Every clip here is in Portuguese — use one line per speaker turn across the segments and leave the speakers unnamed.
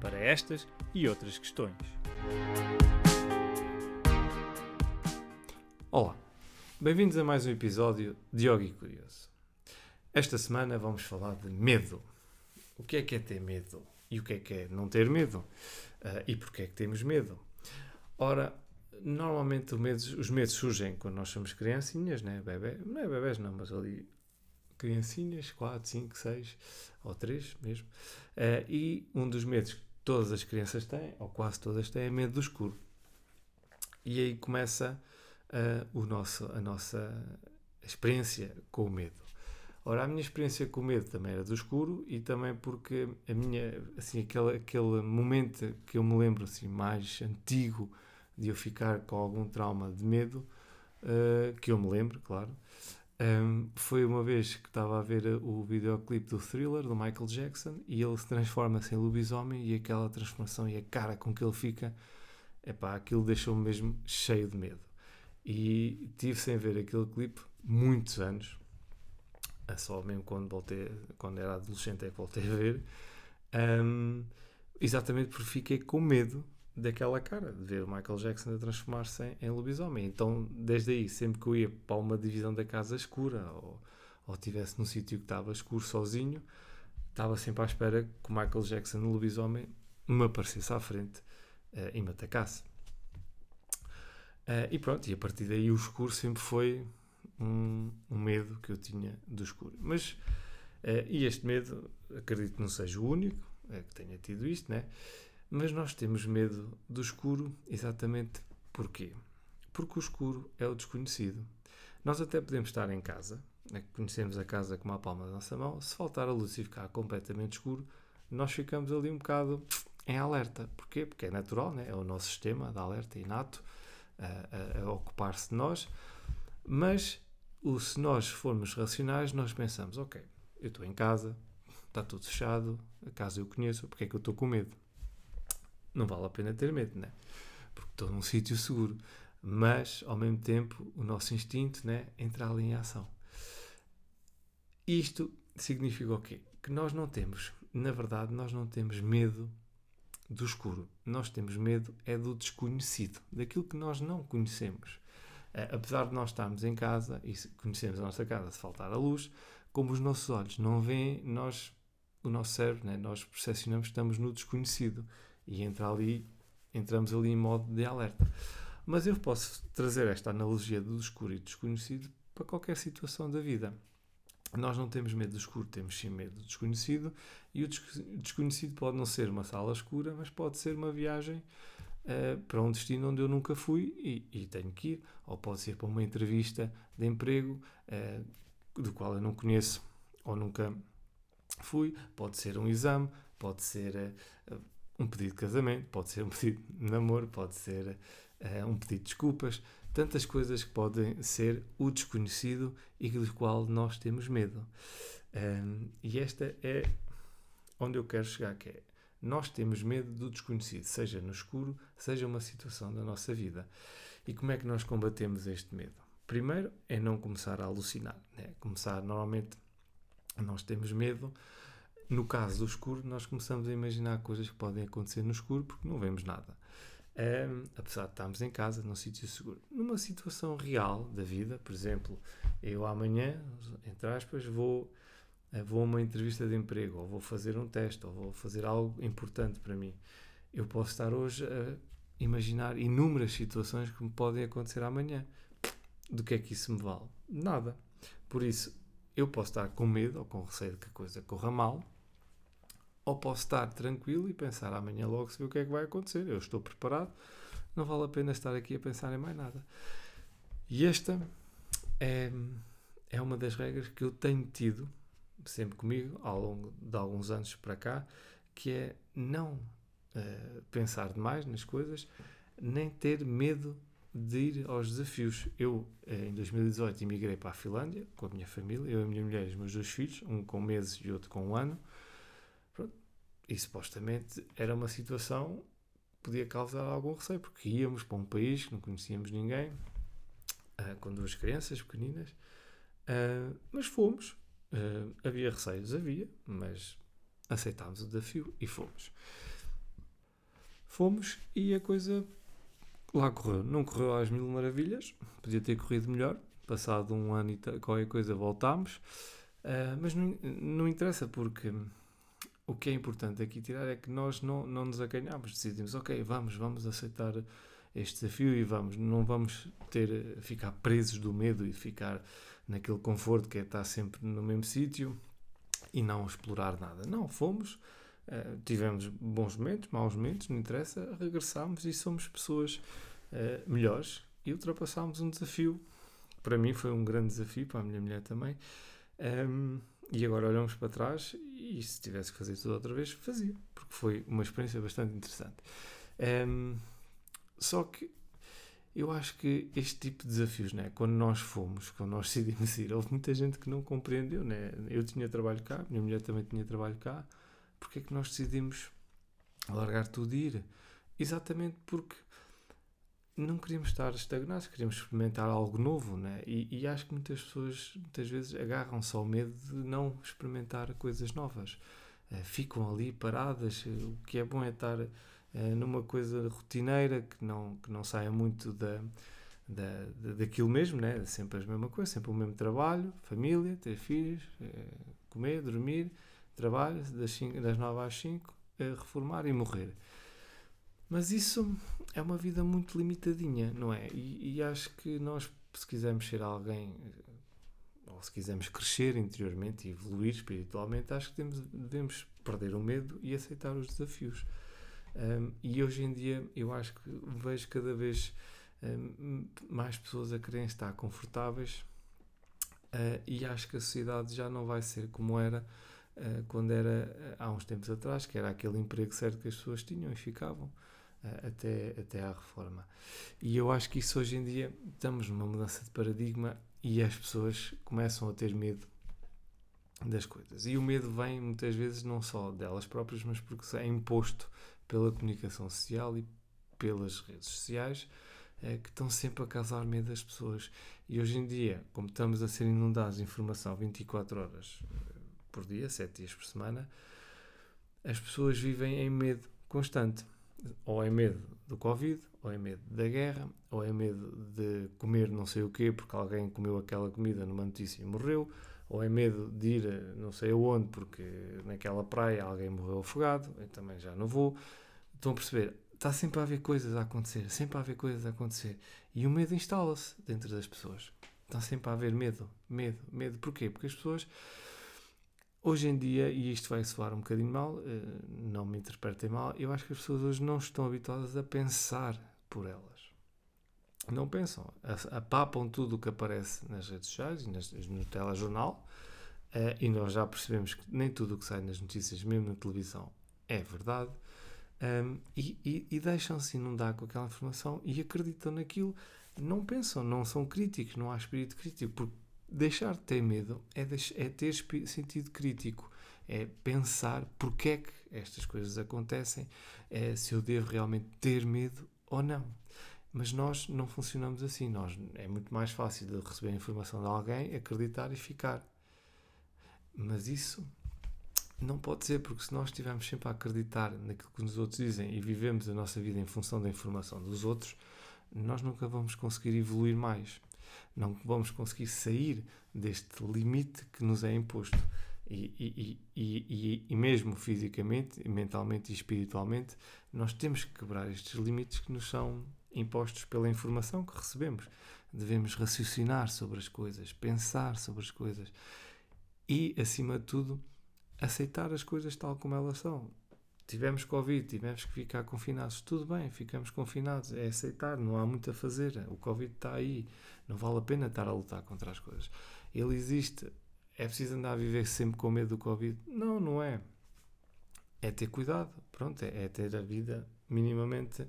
para estas e outras questões. Olá, bem-vindos a mais um episódio de Yogi Curioso. Esta semana vamos falar de medo. O que é que é ter medo? E o que é que é não ter medo? Uh, e porquê é que temos medo? Ora, normalmente medo, os medos surgem quando nós somos criancinhas, né? Não é bebés não, mas ali criancinhas, 4, 5, 6 ou 3 mesmo. Uh, e um dos medos todas as crianças têm, ou quase todas têm, é medo do escuro. E aí começa uh, o nosso, a nossa experiência com o medo. Ora, a minha experiência com o medo também era do escuro e também porque a minha, assim, aquele, aquele momento que eu me lembro assim mais antigo de eu ficar com algum trauma de medo, uh, que eu me lembro, claro, um, foi uma vez que estava a ver o videoclipe do Thriller, do Michael Jackson, e ele se transforma-se em lobisomem e aquela transformação e a cara com que ele fica, epá, aquilo deixou-me mesmo cheio de medo. E tive sem ver aquele clipe muitos anos, é só mesmo quando voltei, quando era adolescente é que voltei a ver, um, exatamente porque fiquei com medo daquela cara, de ver o Michael Jackson a transformar-se em, em, lobisomem. Então, desde aí, sempre que eu ia para uma divisão da casa escura ou, ou estivesse num sítio que estava escuro sozinho, estava sempre à espera que o Michael Jackson, o lobisomem, me aparecesse à frente uh, e me atacasse. Uh, e pronto, e a partir daí o escuro sempre foi um, um medo que eu tinha do escuro. Mas, uh, e este medo, acredito que não seja o único que tenha tido isto, né? Mas nós temos medo do escuro exatamente porquê? Porque o escuro é o desconhecido. Nós até podemos estar em casa, né, conhecemos a casa como a palma da nossa mão, se faltar a luz e ficar completamente escuro, nós ficamos ali um bocado em alerta. Porquê? Porque é natural, né? é o nosso sistema de alerta inato a, a, a ocupar-se de nós. Mas se nós formos racionais, nós pensamos: ok, eu estou em casa, está tudo fechado, a casa eu conheço, porque é que eu estou com medo? Não vale a pena ter medo, né? Porque estou num sítio seguro. Mas, ao mesmo tempo, o nosso instinto né, entra ali em ação. Isto significa o quê? Que nós não temos, na verdade, nós não temos medo do escuro. Nós temos medo é do desconhecido, daquilo que nós não conhecemos. Uh, apesar de nós estarmos em casa e conhecemos a nossa casa se faltar a luz, como os nossos olhos não veem, nós, o nosso cérebro, né, nós percepcionamos que estamos no desconhecido e entra ali, entramos ali em modo de alerta. Mas eu posso trazer esta analogia do escuro e do desconhecido para qualquer situação da vida. Nós não temos medo do escuro, temos sim medo do desconhecido, e o desconhecido pode não ser uma sala escura, mas pode ser uma viagem uh, para um destino onde eu nunca fui e, e, tenho que ir, ou pode ser para uma entrevista de emprego uh, do qual eu não conheço ou nunca fui, pode ser um exame, pode ser uh, um pedido de casamento, pode ser um pedido de namoro, pode ser uh, um pedido de desculpas, tantas coisas que podem ser o desconhecido e do qual nós temos medo. Um, e esta é onde eu quero chegar, que é nós temos medo do desconhecido, seja no escuro, seja uma situação da nossa vida. E como é que nós combatemos este medo? Primeiro é não começar a alucinar, né? começar normalmente nós temos medo no caso do escuro, nós começamos a imaginar coisas que podem acontecer no escuro porque não vemos nada. Um, apesar de estarmos em casa, num sítio seguro. Numa situação real da vida, por exemplo, eu amanhã, entre aspas, vou, eh, vou a uma entrevista de emprego, ou vou fazer um teste, ou vou fazer algo importante para mim. Eu posso estar hoje a imaginar inúmeras situações que me podem acontecer amanhã. Do que é que isso me vale? Nada. Por isso, eu posso estar com medo ou com receio de que a coisa corra mal, ou posso estar tranquilo e pensar amanhã logo se vê o que é que vai acontecer. Eu estou preparado, não vale a pena estar aqui a pensar em mais nada. E esta é, é uma das regras que eu tenho tido sempre comigo ao longo de alguns anos para cá, que é não uh, pensar demais nas coisas, nem ter medo de ir aos desafios. Eu, em 2018, emigrei para a Finlândia com a minha família, eu, a minha mulher e os meus dois filhos, um com meses e outro com um ano. E supostamente era uma situação que podia causar algum receio, porque íamos para um país que não conhecíamos ninguém, uh, com duas crianças pequeninas, uh, mas fomos. Uh, havia receios, havia, mas aceitámos o desafio e fomos. Fomos e a coisa lá correu. Não correu às mil maravilhas, podia ter corrido melhor. Passado um ano e qualquer coisa voltámos, mas não, não interessa porque o que é importante aqui tirar é que nós não, não nos acanhamos, decidimos, ok, vamos, vamos aceitar este desafio e vamos, não vamos ter, ficar presos do medo e ficar naquele conforto que é estar sempre no mesmo sítio e não explorar nada. Não, fomos, uh, tivemos bons momentos, maus momentos, não interessa, regressámos e somos pessoas uh, melhores e ultrapassámos um desafio. Para mim foi um grande desafio, para a minha mulher também. Um, e agora olhamos para trás e se tivesse que fazer tudo outra vez, fazia, porque foi uma experiência bastante interessante. Um, só que eu acho que este tipo de desafios, né, quando nós fomos, quando nós decidimos ir, houve muita gente que não compreendeu. Né? Eu tinha trabalho cá, minha mulher também tinha trabalho cá, porque é que nós decidimos largar tudo e ir? Exatamente porque não queríamos estar estagnados, queríamos experimentar algo novo, né? E, e, acho que muitas pessoas, muitas vezes, agarram-se ao medo de não experimentar coisas novas. Uh, ficam ali paradas. O que é bom é estar uh, numa coisa rotineira, que não, que não saia muito da, da, da, daquilo mesmo, né? Sempre a mesma coisa, sempre o mesmo trabalho, família, ter filhos, comer, dormir, trabalho, das, cinco, das 9 às 5, reformar e morrer. Mas isso é uma vida muito limitadinha, não é? E, e, acho que nós, se quisermos ser alguém, ou se quisermos crescer interiormente e evoluir espiritualmente, acho que temos, devemos perder o medo e aceitar os desafios. Um, e hoje em dia eu acho que vejo cada vez um, mais pessoas a quererem estar confortáveis uh, e acho que a sociedade já não vai ser como era uh, quando era há uns tempos atrás, que era aquele emprego certo que as pessoas tinham e ficavam até, até à reforma. E eu acho que isso hoje em dia estamos numa mudança de paradigma e as pessoas começam a ter medo das coisas. E o medo vem muitas vezes não só delas próprias, mas porque é imposto pela comunicação social e pelas redes sociais é, que estão sempre a causar medo das pessoas. E hoje em dia, como estamos a ser inundados de informação 24 horas eh, por dia, 7 dias por semana, as pessoas vivem em medo constante ou é medo do Covid, ou é medo da guerra, ou é medo de comer não sei o quê porque alguém comeu aquela comida numa notícia e morreu, ou é medo de ir não sei aonde porque naquela praia alguém morreu afogado, eu também já não vou. Estão a perceber? Está sempre a haver coisas a acontecer, sempre a haver coisas a acontecer. E o medo instala-se dentro das pessoas. Está sempre a haver medo, medo, medo. Porquê? Porque as pessoas Hoje em dia, e isto vai soar um bocadinho mal, eh, não me interpretem mal, eu acho que as pessoas hoje não estão habituadas a pensar por elas. Não pensam, apapam tudo o que aparece nas redes sociais e no telejornal, eh, e nós já percebemos que nem tudo o que sai nas notícias, mesmo na televisão, é verdade, ehm, e, e, e deixam-se inundar com aquela informação e acreditam naquilo, não pensam, não são críticos, não há espírito crítico, porque deixar de ter medo é, é ter sentido crítico, é pensar porque é que estas coisas acontecem, é se eu devo realmente ter medo ou não. Mas nós não funcionamos assim. Nós, é muito mais fácil de receber informação de alguém, acreditar e ficar. Mas isso não pode ser, porque se nós estivermos sempre a acreditar naquilo que os outros dizem e vivemos a nossa vida em função da informação dos outros, nós nunca vamos conseguir evoluir mais não vamos conseguir sair deste limite que nos é imposto. E, e, e, e, mesmo fisicamente, mentalmente e espiritualmente, nós temos que quebrar estes limites que nos são impostos pela informação que recebemos. Devemos raciocinar sobre as coisas, pensar sobre as coisas e, acima de tudo, aceitar as coisas tal como elas são tivemos Covid, tivemos que ficar confinados, tudo bem, ficamos confinados, é aceitar, não há muito a fazer. O Covid está aí, não vale a pena estar a lutar contra as coisas. Ele existe, é preciso andar a viver sempre com medo do Covid? Não, não é. é ter cuidado, pronto, é, é ter a vida minimamente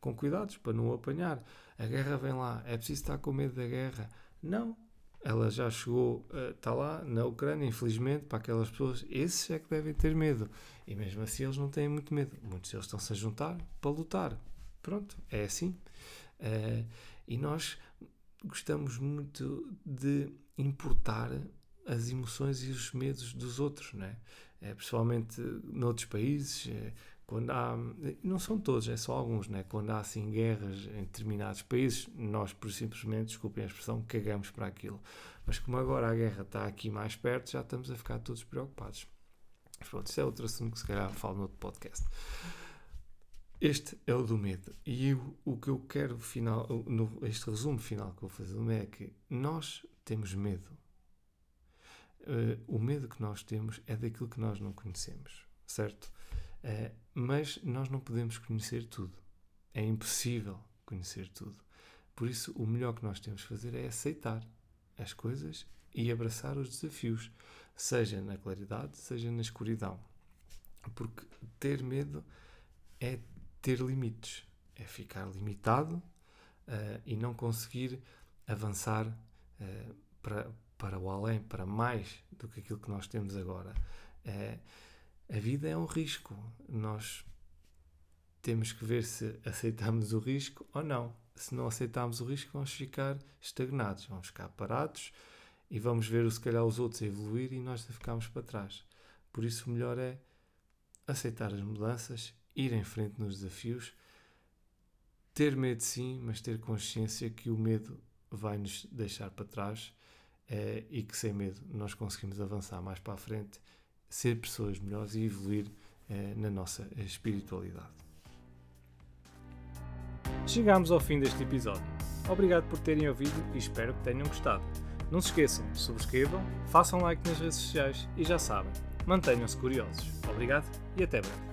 com cuidados para não o apanhar. A guerra vem lá, é preciso estar com medo da guerra. Não, ela já chegou, uh, está lá na Ucrânia, infelizmente, para aquelas pessoas, esses é que devem ter medo. E mesmo assim eles não têm muito medo. Muitos deles estão-se a juntar para lutar. Pronto, é assim. Uh, e nós gostamos muito de importar as emoções e os medos dos outros, não é? é principalmente noutros países, é, quando há, não são todos, é só alguns, né? quando há assim guerras em determinados países, nós por simplesmente, desculpem a expressão, cagamos para aquilo. Mas como agora a guerra está aqui mais perto, já estamos a ficar todos preocupados. Pronto, isso é outro assunto que se calhar falo no outro podcast. Este é o do medo. E eu, o que eu quero, final, no, este resumo final que eu vou fazer é que nós temos medo. Uh, o medo que nós temos é daquilo que nós não conhecemos, certo? Uh, mas nós não podemos conhecer tudo. É impossível conhecer tudo. Por isso, o melhor que nós temos de fazer é aceitar as coisas e abraçar os desafios, seja na claridade, seja na escuridão. Porque ter medo é ter limites, é ficar limitado uh, e não conseguir avançar uh, para, para o além, para mais do que aquilo que nós temos agora. Uh, a vida é um risco. Nós temos que ver se aceitamos o risco ou não. Se não aceitarmos o risco, vamos ficar estagnados, vamos ficar parados e vamos ver, se calhar, os outros a evoluir e nós a ficarmos para trás. Por isso, o melhor é aceitar as mudanças, ir em frente nos desafios, ter medo sim, mas ter consciência que o medo vai nos deixar para trás é, e que sem medo nós conseguimos avançar mais para a frente ser pessoas melhores e evoluir eh, na nossa espiritualidade.
Chegamos ao fim deste episódio. Obrigado por terem ouvido e espero que tenham gostado. Não se esqueçam, subscrevam, façam like nas redes sociais e já sabem, mantenham-se curiosos. Obrigado e até breve.